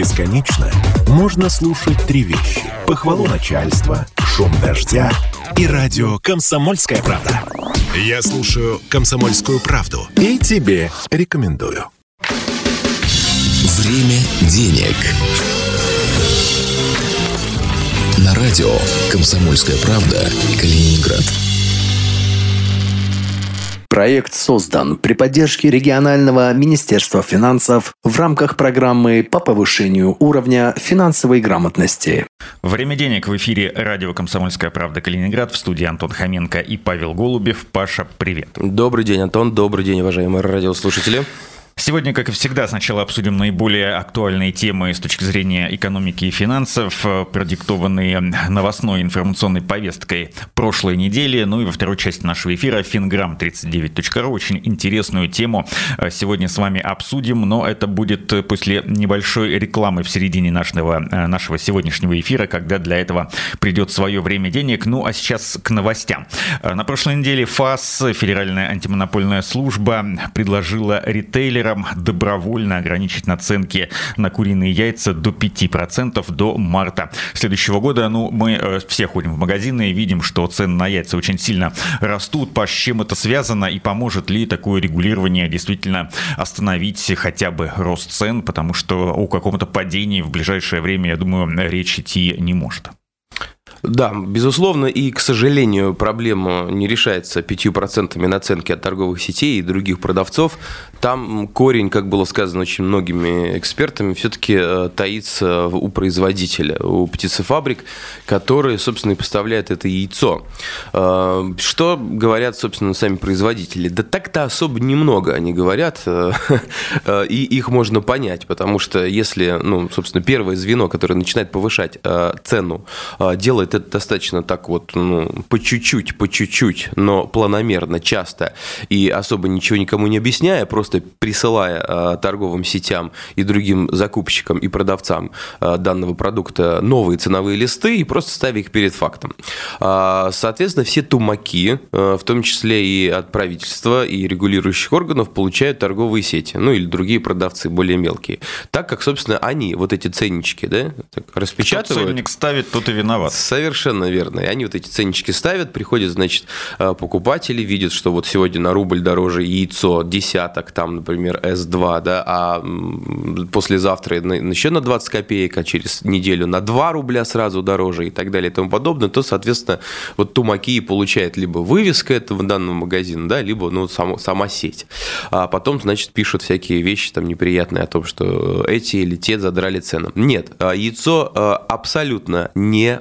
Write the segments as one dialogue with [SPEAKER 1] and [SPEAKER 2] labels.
[SPEAKER 1] Бесконечно можно слушать три вещи. Похвалу начальства, шум дождя и радио «Комсомольская правда». Я слушаю «Комсомольскую правду» и тебе рекомендую.
[SPEAKER 2] Время денег. На радио «Комсомольская правда» Калининград.
[SPEAKER 3] Проект создан при поддержке регионального Министерства финансов в рамках программы по повышению уровня финансовой грамотности.
[SPEAKER 4] Время денег в эфире радио «Комсомольская правда» Калининград. В студии Антон Хоменко и Павел Голубев. Паша, привет.
[SPEAKER 5] Добрый день, Антон. Добрый день, уважаемые радиослушатели.
[SPEAKER 4] Сегодня, как и всегда, сначала обсудим наиболее актуальные темы с точки зрения экономики и финансов, э, продиктованные новостной информационной повесткой прошлой недели. Ну и во второй части нашего эфира fingram39.ru. Очень интересную тему э, сегодня с вами обсудим, но это будет после небольшой рекламы в середине нашего, э, нашего сегодняшнего эфира, когда для этого придет свое время денег. Ну а сейчас к новостям. На прошлой неделе ФАС, Федеральная антимонопольная служба, предложила ритейлерам фермерам добровольно ограничить наценки на куриные яйца до 5% до марта следующего года. Ну, мы э, все ходим в магазины и видим, что цены на яйца очень сильно растут. По с чем это связано и поможет ли такое регулирование действительно остановить хотя бы рост цен, потому что о каком-то падении в ближайшее время, я думаю, речь идти не может.
[SPEAKER 5] Да, безусловно, и, к сожалению, проблема не решается 5% наценки от торговых сетей и других продавцов. Там корень, как было сказано очень многими экспертами, все-таки э, таится у производителя, у птицефабрик, которые, собственно, и поставляют это яйцо. Э, что говорят, собственно, сами производители? Да так-то особо немного они говорят, э, и их можно понять, потому что если, ну, собственно, первое звено, которое начинает повышать цену, делает это достаточно так вот, ну, по чуть-чуть, по чуть-чуть, но планомерно, часто, и особо ничего никому не объясняя, просто присылая э, торговым сетям и другим закупщикам и продавцам э, данного продукта новые ценовые листы и просто ставя их перед фактом. А, соответственно, все тумаки, э, в том числе и от правительства, и регулирующих органов, получают торговые сети, ну или другие продавцы более мелкие. Так как, собственно, они вот эти ценнички да, распечатывают.
[SPEAKER 4] Кто ценник ставит, тот и виноват.
[SPEAKER 5] Совершенно верно. И они вот эти ценнички ставят, приходят, значит, покупатели, видят, что вот сегодня на рубль дороже яйцо десяток, там, например, S2, да, а послезавтра еще на 20 копеек, а через неделю на 2 рубля сразу дороже и так далее и тому подобное, то, соответственно, вот Тумаки получает либо вывеска этого данного магазина, да, либо ну, сам, сама сеть. А потом, значит, пишут всякие вещи там неприятные о том, что эти или те задрали цену. Нет, а, яйцо абсолютно не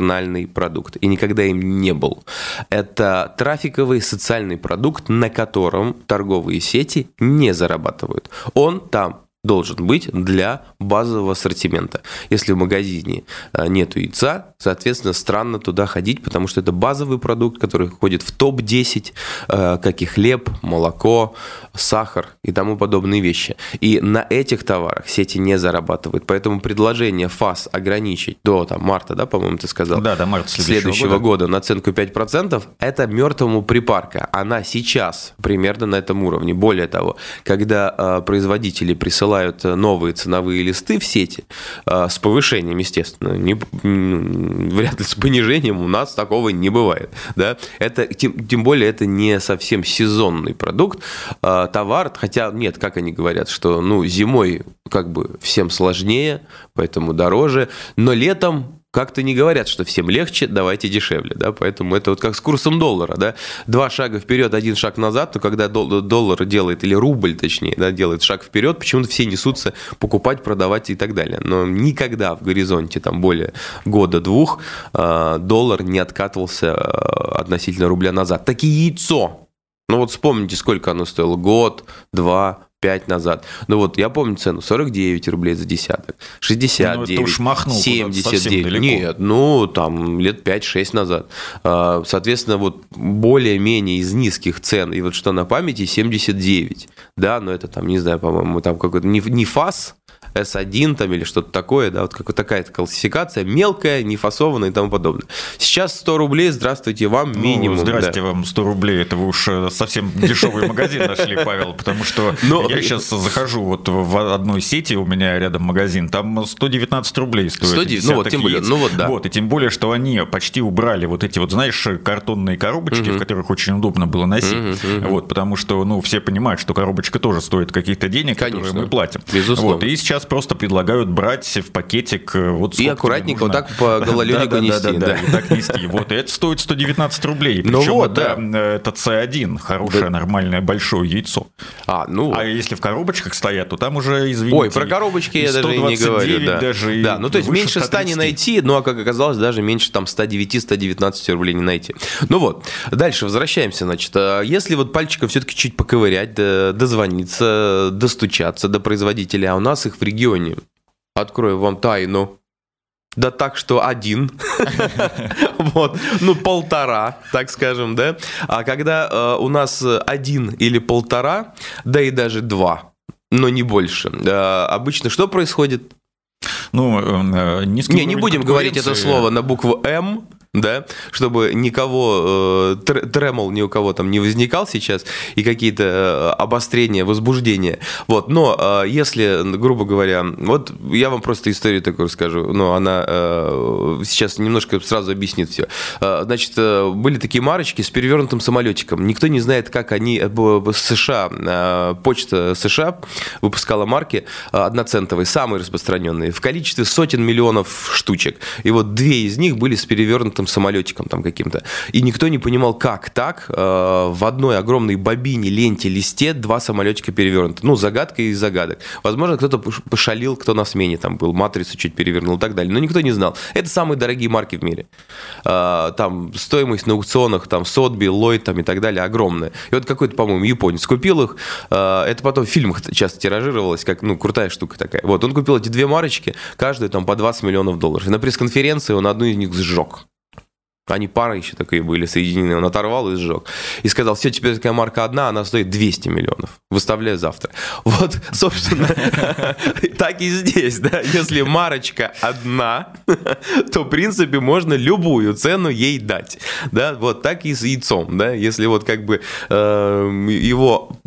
[SPEAKER 5] маржинальный продукт и никогда им не был. Это трафиковый социальный продукт, на котором торговые сети не зарабатывают. Он там должен быть для базового ассортимента. Если в магазине э, нет яйца, соответственно, странно туда ходить, потому что это базовый продукт, который входит в топ-10, э, как и хлеб, молоко, сахар и тому подобные вещи. И на этих товарах сети не зарабатывают. Поэтому предложение ФАС ограничить до там, марта, да, по-моему, ты сказал?
[SPEAKER 4] Да, до марта
[SPEAKER 5] следующего, следующего года. года наценку 5%, это мертвому припарка. Она сейчас примерно на этом уровне. Более того, когда э, производители присылают новые ценовые листы в сети э, с повышением, естественно, не, вряд ли с понижением у нас такого не бывает. Да? Это, тем, тем более это не совсем сезонный продукт. Э, товар, хотя нет, как они говорят, что ну зимой как бы всем сложнее, поэтому дороже, но летом как-то не говорят, что всем легче, давайте дешевле, да, поэтому это вот как с курсом доллара, да, два шага вперед, один шаг назад, то когда доллар делает, или рубль точнее, да, делает шаг вперед, почему-то все несутся покупать, продавать и так далее, но никогда в горизонте там более года-двух а, доллар не откатывался а, относительно рубля назад. Так и яйцо ну вот вспомните, сколько оно стоило. Год, два, пять назад. Ну вот я помню цену 49 рублей за десяток, 69, ну, уж махнул 79. Нет, ну там лет 5-6 назад. А, соответственно, вот более-менее из низких цен, и вот что на памяти, 79. Да, но это там, не знаю, по-моему, там какой-то не, не ФАС, S1 там или что-то такое, да, вот какая такая классификация, мелкая, нефасованная и тому подобное. Сейчас 100 рублей, здравствуйте вам, ну, минимум.
[SPEAKER 4] Ну, здрасте да. вам, 100 рублей, это вы уж э, совсем дешевый магазин нашли, Павел, потому что Но... я сейчас захожу вот в одной сети, у меня рядом магазин, там 119 рублей стоит.
[SPEAKER 5] 109, ну вот, тем более, ну вот, да.
[SPEAKER 4] Вот, и тем более, что они почти убрали вот эти вот, знаешь, картонные коробочки, угу. в которых очень удобно было носить, угу, угу. вот, потому что, ну, все понимают, что коробочка тоже стоит каких-то денег, Конечно. которые мы платим.
[SPEAKER 5] Безусловно.
[SPEAKER 4] Вот, и сейчас просто предлагают брать в пакетик э, вот
[SPEAKER 5] И аккуратненько вот так по гололедику нести.
[SPEAKER 4] Да, и так нести. Вот, это стоит 119 рублей. Причем ну вот, это, да. это C1, хорошее, нормальное, большое яйцо. А, ну... А если в коробочках стоят, то там уже, извините...
[SPEAKER 5] Ой, про коробочки я даже не говорю. Да, даже да. ну то есть меньше 100 не найти, ну а как оказалось, даже меньше там 109-119 рублей не найти. Ну вот, дальше возвращаемся, значит. А если вот пальчиком все-таки чуть поковырять, дозвониться, достучаться до производителя, а у нас их в регионе, открою вам тайну, да так, что один, вот, ну полтора, так скажем, да. А когда э, у нас один или полтора, да и даже два, но не больше, э, обычно что происходит?
[SPEAKER 4] Ну, э,
[SPEAKER 5] не, не будем говорить это слово на букву М, да, чтобы никого, э, тремол ни у кого там не возникал сейчас, и какие-то э, обострения, возбуждения. Вот, но э, если, грубо говоря, вот я вам просто историю такую расскажу, но она э, сейчас немножко сразу объяснит все. Э, значит, э, были такие марочки с перевернутым самолетиком. Никто не знает, как они, э, США, э, почта США выпускала марки э, одноцентовые, самые распространенные, в количестве сотен миллионов штучек. И вот две из них были с перевернутым там самолетиком там каким-то. И никто не понимал, как так э, в одной огромной бобине, ленте, листе два самолетика перевернуты. Ну, загадка из загадок. Возможно, кто-то пошалил, кто на смене там был, матрицу чуть перевернул и так далее. Но никто не знал. Это самые дорогие марки в мире. Э, там стоимость на аукционах, там Сотби, Ллойд там и так далее огромная. И вот какой-то, по-моему, японец купил их. Э, это потом в фильмах часто тиражировалось, как, ну, крутая штука такая. Вот, он купил эти две марочки, каждую там по 20 миллионов долларов. И на пресс-конференции он одну из них сжег. Они пара еще такие были соединены. Он оторвал и сжег. И сказал, все, теперь такая марка одна, она стоит 200 миллионов. Выставляю завтра. Вот, собственно, так и здесь, да. Если марочка одна, то, в принципе, можно любую цену ей дать. Да, вот так и с яйцом, да. Если вот как бы э, его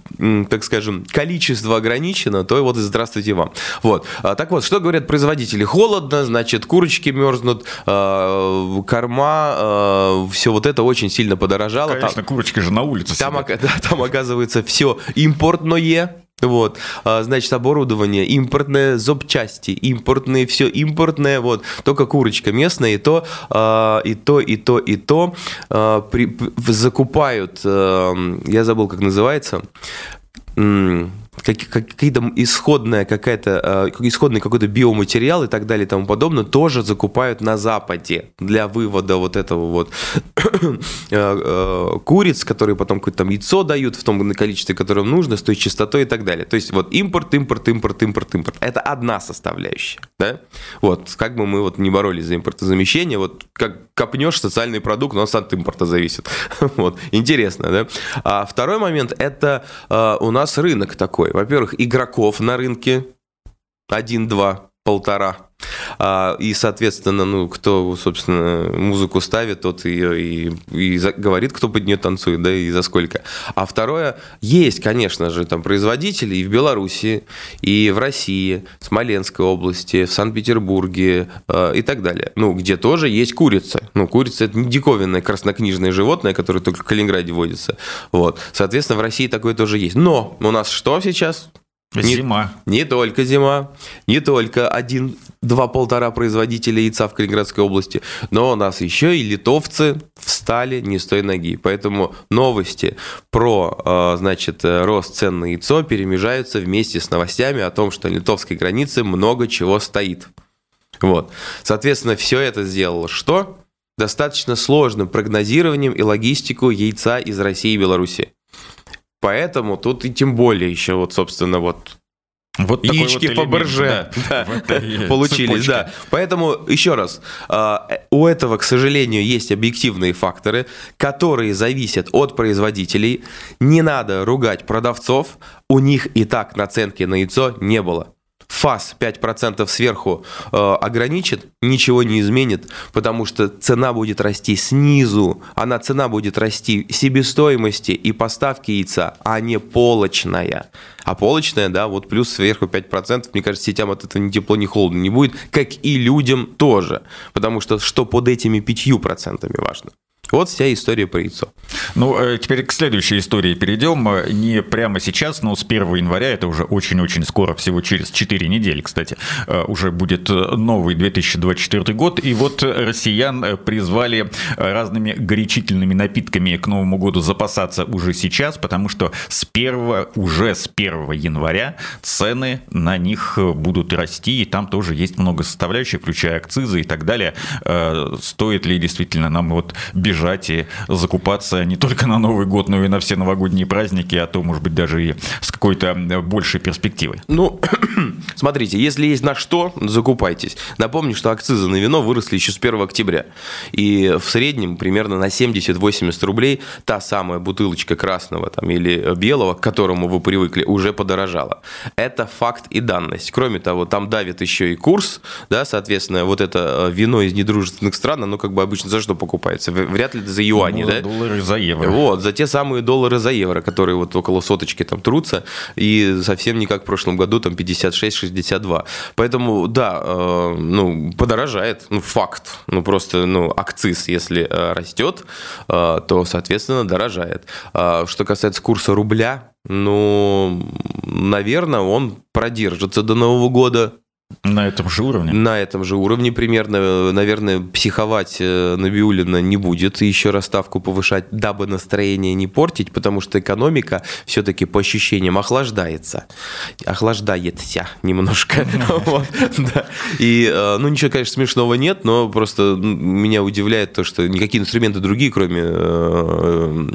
[SPEAKER 5] так скажем, количество ограничено, то вот и здравствуйте вам. Вот. А, так вот, что говорят производители? Холодно, значит, курочки мерзнут, э, корма, э, все вот это очень сильно подорожало.
[SPEAKER 4] Конечно, там, курочки же на улице
[SPEAKER 5] там, да, там оказывается все импортное, вот, а, значит, оборудование импортное, запчасти импортные, все импортное, вот, только курочка местная, и то, а, и то, и то, и то при, закупают, я забыл, как называется, какие-то исходная какая-то э, исходный какой-то биоматериал и так далее и тому подобное тоже закупают на Западе для вывода вот этого вот э, э, куриц, которые потом какое-то там яйцо дают в том количестве, которое нужно, с той частотой и так далее. То есть вот импорт, импорт, импорт, импорт, импорт. Это одна составляющая, да? Вот, как бы мы вот не боролись за импортозамещение, вот как копнешь социальный продукт, он от импорта зависит. вот, интересно, да? А второй момент, это у нас рынок такой, такой. Во-первых, игроков на рынке один-два, полтора. А, и, соответственно, ну, кто, собственно, музыку ставит, тот ее и, и говорит, кто под нее танцует, да, и за сколько. А второе, есть, конечно же, там производители и в Беларуси, и в России, в Смоленской области, в Санкт-Петербурге э, и так далее. Ну, где тоже есть курица. Ну, курица – это не диковинное краснокнижное животное, которое только в Калининграде водится. Вот. Соответственно, в России такое тоже есть. Но у нас что сейчас?
[SPEAKER 4] Не, зима.
[SPEAKER 5] Не только зима, не только один, два, полтора производителя яйца в Калининградской области, но у нас еще и литовцы встали не с той ноги. Поэтому новости про, э, значит, рост цен на яйцо перемежаются вместе с новостями о том, что на литовской границе много чего стоит. Вот. Соответственно, все это сделало что? Достаточно сложным прогнозированием и логистику яйца из России и Беларуси. Поэтому тут и тем более еще вот, собственно, вот
[SPEAKER 4] вот
[SPEAKER 5] Яички вот Фаберже да, да, получились, да. Поэтому, еще раз, а, у этого, к сожалению, есть объективные факторы, которые зависят от производителей. Не надо ругать продавцов, у них и так наценки на яйцо не было. ФАС 5% сверху э, ограничит, ничего не изменит, потому что цена будет расти снизу, она цена будет расти себестоимости и поставки яйца, а не полочная. А полочная, да, вот плюс сверху 5%, мне кажется, сетям от этого ни тепло, ни холодно не будет, как и людям тоже. Потому что что под этими 5% важно? Вот вся история про яйцо.
[SPEAKER 4] Ну, э, теперь к следующей истории перейдем. Не прямо сейчас, но с 1 января, это уже очень-очень скоро, всего через 4 недели, кстати, э, уже будет новый 2024 год. И вот россиян призвали разными горячительными напитками к Новому году запасаться уже сейчас, потому что с 1, уже с 1 января цены на них будут расти, и там тоже есть много составляющих, включая акцизы и так далее. Э, стоит ли действительно нам вот бежать бежать и закупаться не только на Новый год, но и на все новогодние праздники, а то, может быть, даже и с какой-то большей перспективой.
[SPEAKER 5] Ну, смотрите, если есть на что, закупайтесь. Напомню, что акцизы на вино выросли еще с 1 октября. И в среднем примерно на 70-80 рублей та самая бутылочка красного там, или белого, к которому вы привыкли, уже подорожала. Это факт и данность. Кроме того, там давит еще и курс, да, соответственно, вот это э, вино из недружественных стран, оно как бы обычно за что покупается? Вряд вряд ли за юани,
[SPEAKER 4] ну,
[SPEAKER 5] да?
[SPEAKER 4] Доллары за евро.
[SPEAKER 5] Вот, за те самые доллары за евро, которые вот около соточки там трутся, и совсем не как в прошлом году, там 56-62. Поэтому, да, э, ну, подорожает, ну, факт. Ну, просто, ну, акциз, если э, растет, э, то, соответственно, дорожает. Э, что касается курса рубля, ну, наверное, он продержится до Нового года.
[SPEAKER 4] На этом же уровне?
[SPEAKER 5] На этом же уровне примерно. Наверное, психовать э, Набиулина не будет и еще раз ставку повышать, дабы настроение не портить, потому что экономика все-таки по ощущениям охлаждается. Охлаждается немножко. И, э, ну, ничего, конечно, смешного нет, но просто меня удивляет то, что никакие инструменты другие, кроме э,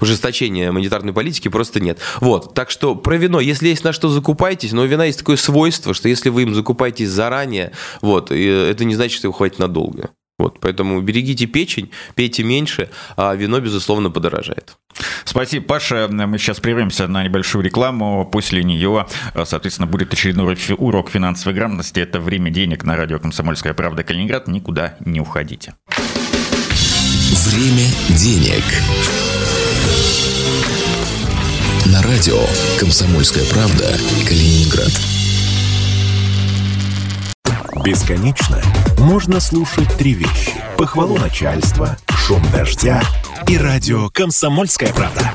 [SPEAKER 5] ужесточения монетарной политики, просто нет. Вот, так что про вино, если есть на что закупайтесь, но у вина есть такое свойство, что если вы им закупаетесь заранее, вот, это не значит, что его хватит надолго. Вот, поэтому берегите печень, пейте меньше, а вино, безусловно, подорожает.
[SPEAKER 4] Спасибо, Паша. Мы сейчас прервемся на небольшую рекламу. После нее, соответственно, будет очередной урок финансовой грамотности. Это «Время денег» на радио «Комсомольская правда» Калининград. Никуда не уходите.
[SPEAKER 2] «Время денег» на радио «Комсомольская правда» Калининград.
[SPEAKER 1] Бесконечно можно слушать три вещи. Похвалу начальства, шум дождя и радио «Комсомольская правда».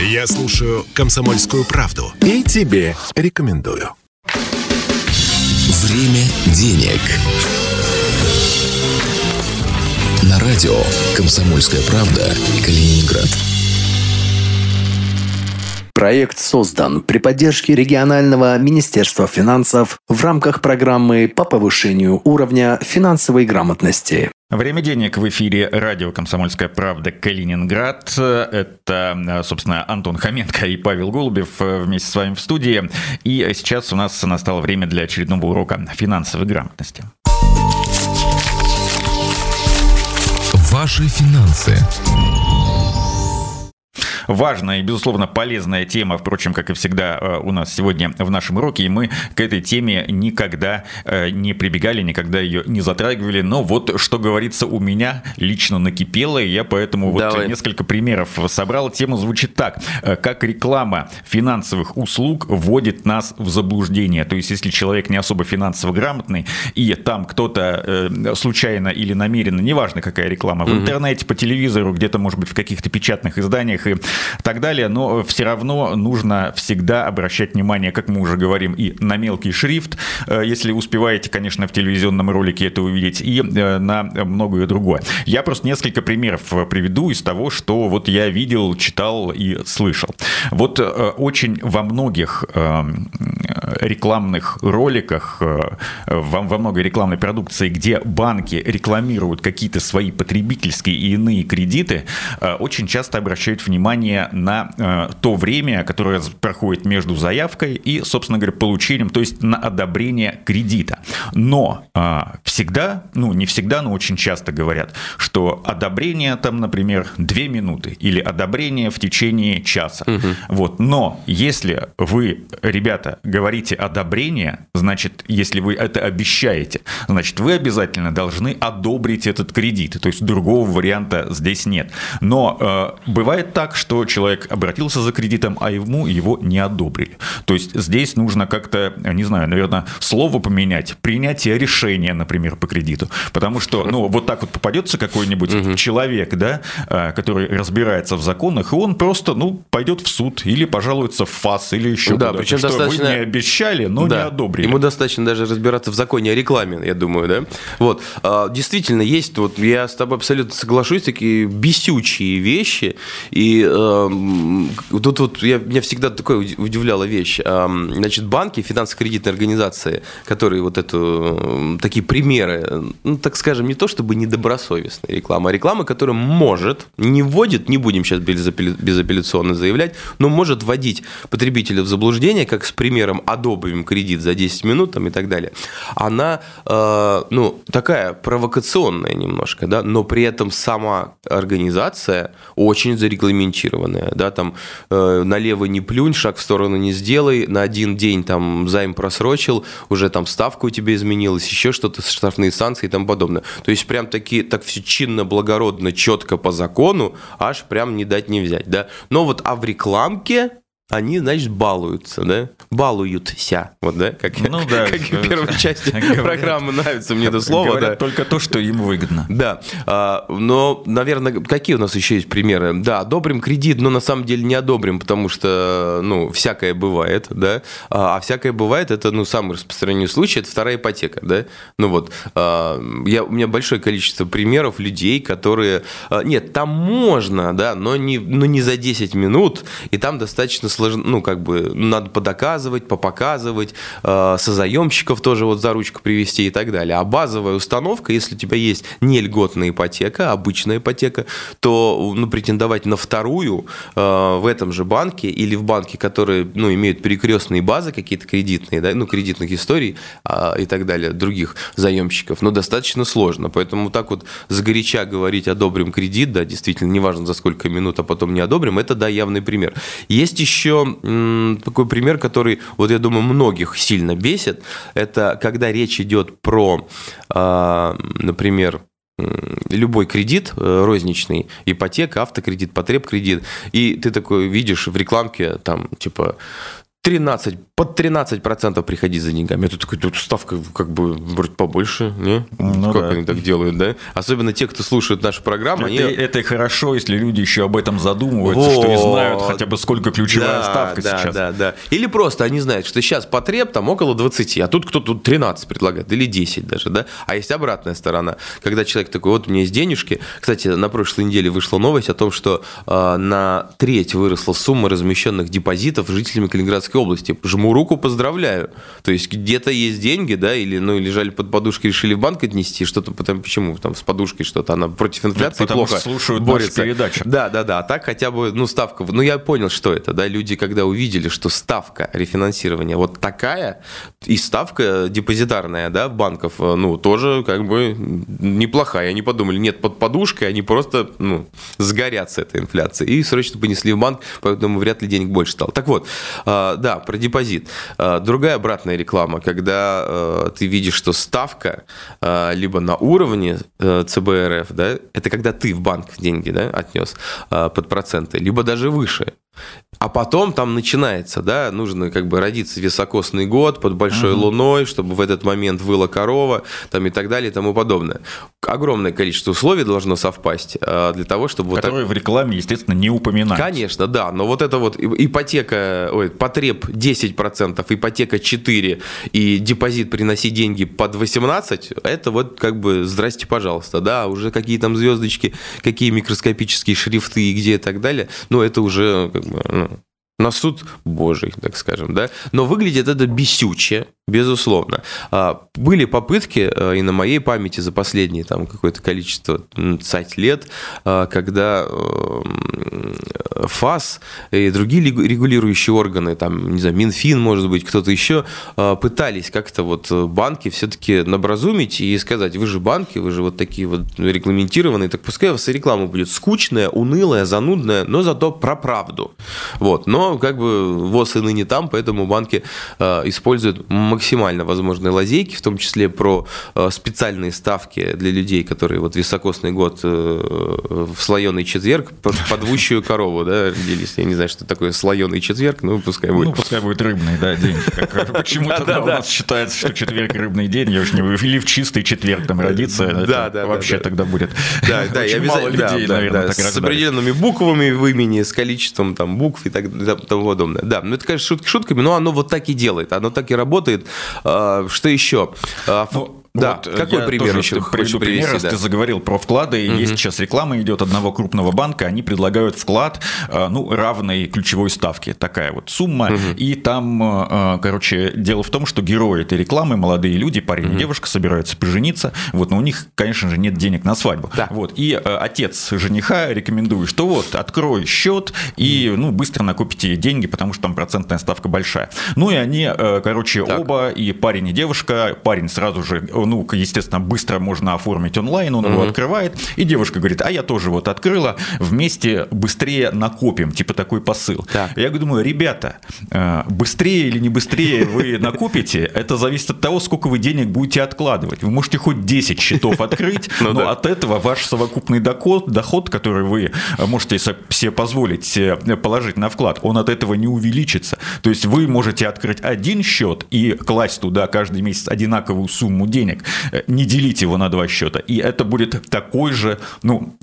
[SPEAKER 1] Я слушаю «Комсомольскую правду» и тебе рекомендую.
[SPEAKER 2] Время денег. На радио «Комсомольская правда» Калининград.
[SPEAKER 3] Проект создан при поддержке регионального Министерства финансов в рамках программы по повышению уровня финансовой грамотности.
[SPEAKER 4] Время денег в эфире радио «Комсомольская правда» Калининград. Это, собственно, Антон Хоменко и Павел Голубев вместе с вами в студии. И сейчас у нас настало время для очередного урока финансовой грамотности.
[SPEAKER 2] Ваши финансы
[SPEAKER 4] важная и, безусловно, полезная тема, впрочем, как и всегда э, у нас сегодня в нашем уроке, и мы к этой теме никогда э, не прибегали, никогда ее не затрагивали, но вот, что говорится, у меня лично накипело, и я поэтому Давай. вот несколько примеров собрал. Тема звучит так, э, как реклама финансовых услуг вводит нас в заблуждение, то есть если человек не особо финансово грамотный, и там кто-то случайно или намеренно, неважно какая реклама, в интернете, по телевизору, где-то, может быть, в каких-то печатных изданиях и так далее, но все равно нужно всегда обращать внимание, как мы уже говорим, и на мелкий шрифт, э, если успеваете, конечно, в телевизионном ролике это увидеть, и э, на многое другое. Я просто несколько примеров приведу из того, что вот я видел, читал и слышал. Вот э, очень во многих рекламных роликах, во, во многой рекламной продукции, где банки рекламируют какие-то свои потребительские и иные кредиты, очень часто обращают внимание одобрение на э, то время, которое проходит между заявкой и, собственно говоря, получением, то есть на одобрение кредита. Но э, всегда, ну не всегда, но очень часто говорят, что одобрение там, например, 2 минуты или одобрение в течение часа. Угу. Вот. Но если вы, ребята, говорите одобрение, значит, если вы это обещаете, значит, вы обязательно должны одобрить этот кредит. То есть другого варианта здесь нет. Но э, бывает так, что человек обратился за кредитом, а ему его не одобрили. То есть здесь нужно как-то, не знаю, наверное, слово поменять, принятие решения, например, по кредиту. Потому что, ну, вот так вот попадется какой-нибудь угу. человек, да, э, который разбирается в законах, и он просто, ну, пойдет в суд или пожалуется в ФАС или еще
[SPEAKER 5] да, причем что достаточно...
[SPEAKER 4] вы не обещали, но да. не одобрили.
[SPEAKER 5] Ему достаточно даже разбираться в законе о рекламе, я думаю, да. Вот, а, действительно, есть, вот я с тобой абсолютно соглашусь, такие бесючие вещи, и э, тут вот я, меня всегда такое удивляла вещь. Э, значит, банки, финансово-кредитные организации, которые вот эту, такие примеры, ну, так скажем, не то чтобы недобросовестная реклама, а реклама, которая может, не вводит, не будем сейчас безапелляционно заявлять, но может вводить потребителя в заблуждение, как с примером «одобрим кредит за 10 минут» там, и так далее. Она, э, ну, такая провокационная немножко, да, но при этом сама организация очень зарегламентированная, да, там э, налево не плюнь, шаг в сторону не сделай, на один день там займ просрочил, уже там ставка у тебя изменилась, еще что-то, штрафные санкции и тому подобное. То есть прям такие, так все чинно, благородно, четко по закону, аж прям не дать не взять, да. Но вот а в рекламке они, значит, балуются, да? Балуются, вот, да? Как, ну, да, как в первой части программы нравится мне это слово.
[SPEAKER 4] Говорят да. только то, что им выгодно.
[SPEAKER 5] Да, а, но, наверное, какие у нас еще есть примеры? Да, одобрим кредит, но на самом деле не одобрим, потому что, ну, всякое бывает, да? А, а всякое бывает, это, ну, самый распространенный случай, это вторая ипотека, да? Ну вот, а, я, у меня большое количество примеров людей, которые... Нет, там можно, да, но не, но не за 10 минут, и там достаточно сложно, ну, как бы, надо подоказывать, попоказывать, э, созаемщиков тоже вот за ручку привести и так далее. А базовая установка, если у тебя есть не льготная ипотека, обычная ипотека, то, ну, претендовать на вторую э, в этом же банке или в банке, которые, ну, имеют перекрестные базы какие-то кредитные, да, ну, кредитных историй э, и так далее, других заемщиков, ну, достаточно сложно. Поэтому так вот загоряча говорить одобрим кредит, да, действительно, неважно за сколько минут, а потом не одобрим, это, да, явный пример. Есть еще еще такой пример, который, вот я думаю, многих сильно бесит. Это когда речь идет про, а, например, любой кредит э, розничный, ипотека, автокредит, потреб-кредит, и ты такой видишь в рекламке там, типа, 13, под 13% приходить за деньгами. Это такой, тут ставка как бы вроде побольше, не? Ну, как да. они так делают, да? Особенно те, кто слушает нашу программу.
[SPEAKER 4] Это, они... это хорошо, если люди еще об этом задумываются, вот. что и знают хотя бы сколько ключевая да, ставка
[SPEAKER 5] да,
[SPEAKER 4] сейчас.
[SPEAKER 5] Да, да, Или просто они знают, что сейчас потреб там около 20, а тут кто-то 13 предлагает, или 10 даже, да? А есть обратная сторона, когда человек такой, вот у меня есть денежки. Кстати, на прошлой неделе вышла новость о том, что э, на треть выросла сумма размещенных депозитов жителями Калининградской Калининградской области. Жму руку, поздравляю. То есть где-то есть деньги, да, или ну лежали под подушкой, решили в банк отнести, что-то потом почему там с подушкой что-то, она против инфляции Потому плохо
[SPEAKER 4] слушают
[SPEAKER 5] борется.
[SPEAKER 4] передачу.
[SPEAKER 5] Да, да, да. А так хотя бы, ну, ставка. Ну, я понял, что это, да, люди, когда увидели, что ставка рефинансирования вот такая, и ставка депозитарная, да, банков, ну, тоже как бы неплохая. Они подумали, нет, под подушкой они просто, ну, сгорят с этой инфляцией. И срочно понесли в банк, поэтому вряд ли денег больше стало. Так вот, а, да, про депозит. А, другая обратная реклама, когда э, ты видишь, что ставка э, либо на уровне э, ЦБРФ, да, это когда ты в банк деньги да, отнес под проценты, либо даже выше. А потом там начинается, да, нужно как бы родиться високосный год под большой угу. луной, чтобы в этот момент выла корова, там и так далее и тому подобное. Огромное количество условий должно совпасть а, для того, чтобы...
[SPEAKER 4] Которые вот так... в рекламе, естественно, не упоминаются.
[SPEAKER 5] Конечно, да, но вот это вот ипотека, ой, потреб 10%, ипотека 4% и депозит приносить деньги под 18%, это вот как бы здрасте, пожалуйста, да, уже какие там звездочки, какие микроскопические шрифты и где и так далее, ну это уже как бы, ну, на суд Божий, так скажем, да. Но выглядит это бесюче, Безусловно. А, были попытки э, и на моей памяти за последние там какое-то количество 20 лет, а, когда эм, ФАС и другие регулирующие органы, там, не знаю, Минфин, может быть, кто-то еще, пытались как-то вот банки все-таки набразумить и сказать, вы же банки, вы же вот такие вот регламентированные, так пускай у вас реклама будет скучная, унылая, занудная, но зато про правду. Вот. Но как бы ВОЗ и ныне там, поэтому банки используют максимально возможные лазейки, в том числе про э, специальные ставки для людей, которые вот високосный год э, в слоеный четверг под подвущую корову, да, родились. Я не знаю, что такое слоеный четверг, ну пускай будет.
[SPEAKER 4] Ну, пускай будет рыбный, да, день. Почему-то у нас считается, что четверг рыбный день, я уж не или в чистый четверг там родиться, да, да, вообще тогда будет.
[SPEAKER 5] Да, да, я мало людей, наверное, так С определенными буквами в имени, с количеством там букв и так тому подобное. Да, ну это, конечно, шутки шутками, но оно вот так и делает, оно так и работает. А, что еще? А,
[SPEAKER 4] ну, да, вот, какой пример еще приведу пример, привести, раз да. ты заговорил про вклады, угу. есть сейчас реклама идет одного крупного банка, они предлагают вклад, э, ну, равной ключевой ставке, такая вот сумма, угу. и там, э, короче, дело в том, что герои этой рекламы, молодые люди, парень угу. и девушка собираются пожениться, вот, но у них, конечно же, нет денег на свадьбу, да. вот, и э, отец жениха рекомендует, что вот, открой счет и, ну, быстро накопите деньги, потому что там процентная ставка большая, ну, и они, короче, так. оба, и парень и девушка, парень сразу же ну, естественно, быстро можно оформить онлайн, он угу. его открывает, и девушка говорит, а я тоже вот открыла, вместе быстрее накопим, типа такой посыл. Так. Я думаю, ребята, э, быстрее или не быстрее вы накопите, это зависит от того, сколько вы денег будете откладывать. Вы можете хоть 10 счетов открыть, ну но от этого ваш совокупный доход, доход, который вы можете себе позволить э, положить на вклад, он от этого не увеличится. То есть вы можете открыть один счет и класть туда каждый месяц одинаковую сумму денег, денег, э, не делить его на два счета. И это будет такой же, ну,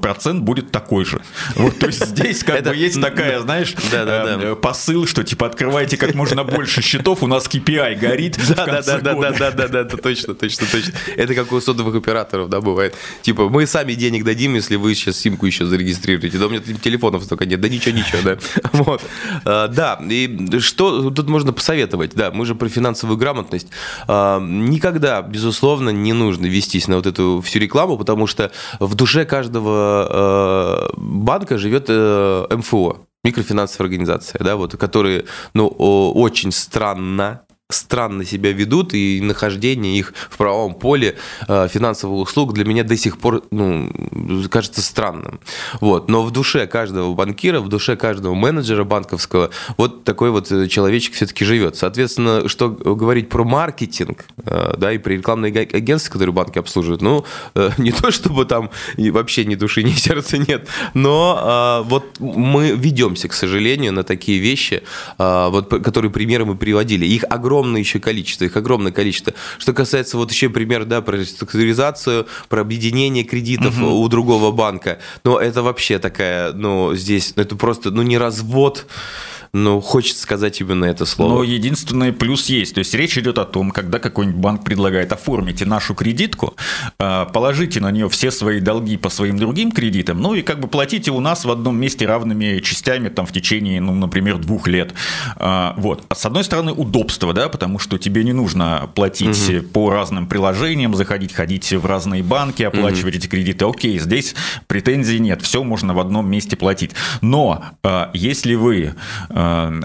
[SPEAKER 4] процент будет такой же. Вот, то есть здесь как бы есть такая, знаешь, эм, посыл, что типа открывайте как можно больше счетов, у нас KPI горит. Да, да, да, да,
[SPEAKER 5] да, да, да, да, точно, точно, точно. Это как у сотовых операторов, да, бывает. Типа, мы сами денег дадим, если вы сейчас симку еще зарегистрируете. Да у меня телефонов столько нет, да ничего, ничего, да. Вот. А, да, и что тут можно посоветовать? Да, мы же про финансовую грамотность. А, никогда безусловно, не нужно вестись на вот эту всю рекламу, потому что в душе каждого э, банка живет э, МФО, микрофинансовая организация, да, вот, которые, ну, очень странно странно себя ведут, и нахождение их в правовом поле э, финансовых услуг для меня до сих пор ну, кажется странным. Вот. Но в душе каждого банкира, в душе каждого менеджера банковского вот такой вот э, человечек все-таки живет. Соответственно, что говорить про маркетинг, э, да, и про рекламные агентства, которые банки обслуживают, ну, не то чтобы там вообще ни души, ни сердца нет, но вот мы ведемся, к сожалению, на такие вещи, вот, которые примеры мы приводили. Их огромное огромное еще количество, их огромное количество. Что касается вот еще пример, да, про реструктуризацию, про объединение кредитов угу. у другого банка, но это вообще такая, ну, здесь, ну, это просто, ну, не развод, ну, хочется сказать именно это слово.
[SPEAKER 4] Но единственный плюс есть. То есть речь идет о том, когда какой-нибудь банк предлагает оформите нашу кредитку, а, положите на нее все свои долги по своим другим кредитам, ну и как бы платите у нас в одном месте равными частями там в течение, ну, например, двух лет. А, вот. А с одной стороны, удобство, да, потому что тебе не нужно платить угу. по разным приложениям, заходить, ходить в разные банки, оплачивать угу. эти кредиты. Окей, здесь претензий нет, все можно в одном месте платить. Но а, если вы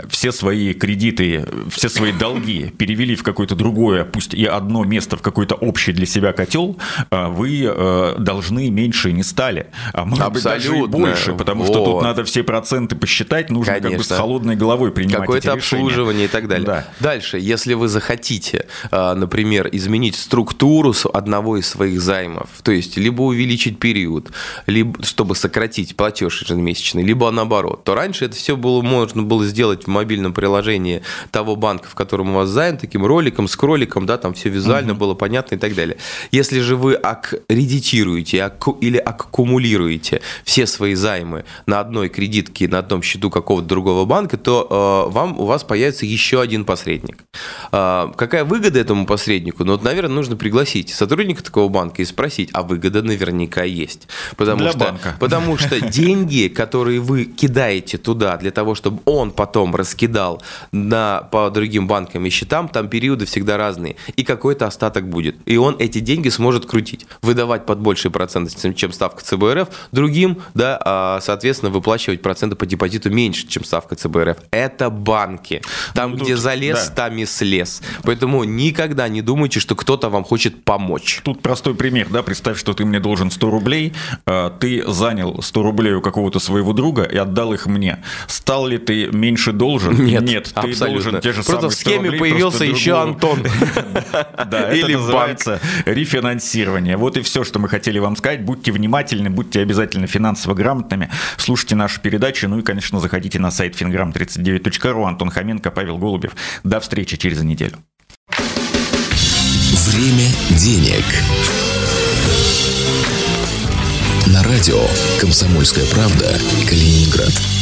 [SPEAKER 4] все свои кредиты, все свои долги перевели в какое-то другое, пусть и одно место в какой-то общий для себя котел, э, вы э, должны меньше не стали. А может Абсолютно. быть даже и больше, потому вот. что тут надо все проценты посчитать, нужно Конечно. как бы с холодной головой принимать
[SPEAKER 5] Какое-то обслуживание и так далее. Да. Дальше, если вы захотите, например, изменить структуру одного из своих займов, то есть либо увеличить период, либо чтобы сократить платеж ежемесячный, либо наоборот, то раньше это все было можно было сделать в мобильном приложении того банка, в котором у вас займ, таким роликом, с кроликом, да, там все визуально угу. было понятно и так далее. Если же вы аккредитируете или аккумулируете все свои займы на одной кредитке, на одном счету какого-то другого банка, то э, вам, у вас появится еще один посредник. Э, какая выгода этому посреднику? Ну, вот, наверное, нужно пригласить сотрудника такого банка и спросить, а выгода наверняка есть. Потому,
[SPEAKER 4] для
[SPEAKER 5] что,
[SPEAKER 4] банка.
[SPEAKER 5] потому что деньги, которые вы кидаете туда для того, чтобы он он потом раскидал на, по другим банкам и счетам, там периоды всегда разные. И какой-то остаток будет. И он эти деньги сможет крутить. Выдавать под большие проценты, чем ставка ЦБРФ. Другим, да, а, соответственно, выплачивать проценты по депозиту меньше, чем ставка ЦБРФ. Это банки. Там, ну, где тут, залез, да. там и слез. Поэтому никогда не думайте, что кто-то вам хочет помочь.
[SPEAKER 4] Тут простой пример, да, представь, что ты мне должен 100 рублей, а, ты занял 100 рублей у какого-то своего друга и отдал их мне. Стал ли ты меньше должен?
[SPEAKER 5] Нет, Нет ты должен те же Просто в схеме появился еще Антон.
[SPEAKER 4] Да, Или это называется рефинансирование. Вот и все, что мы хотели вам сказать. Будьте внимательны, будьте обязательно финансово грамотными, слушайте нашу передачу, ну и, конечно, заходите на сайт fingram39.ru. Антон Хоменко, Павел Голубев. До встречи через неделю.
[SPEAKER 2] Время денег. На радио «Комсомольская правда» Калининград.